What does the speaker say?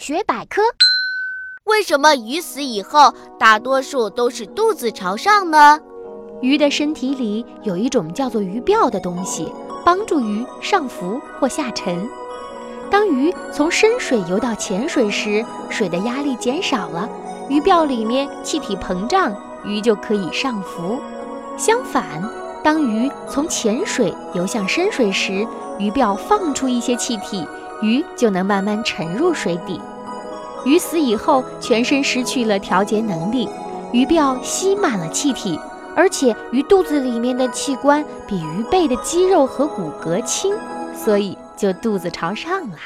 大学百科：为什么鱼死以后大多数都是肚子朝上呢？鱼的身体里有一种叫做鱼鳔的东西，帮助鱼上浮或下沉。当鱼从深水游到浅水时，水的压力减少了，鱼鳔里面气体膨胀，鱼就可以上浮。相反，当鱼从浅水游向深水时，鱼鳔放出一些气体，鱼就能慢慢沉入水底。鱼死以后，全身失去了调节能力，鱼鳔吸满了气体。而且鱼肚子里面的器官比鱼背的肌肉和骨骼轻，所以就肚子朝上了。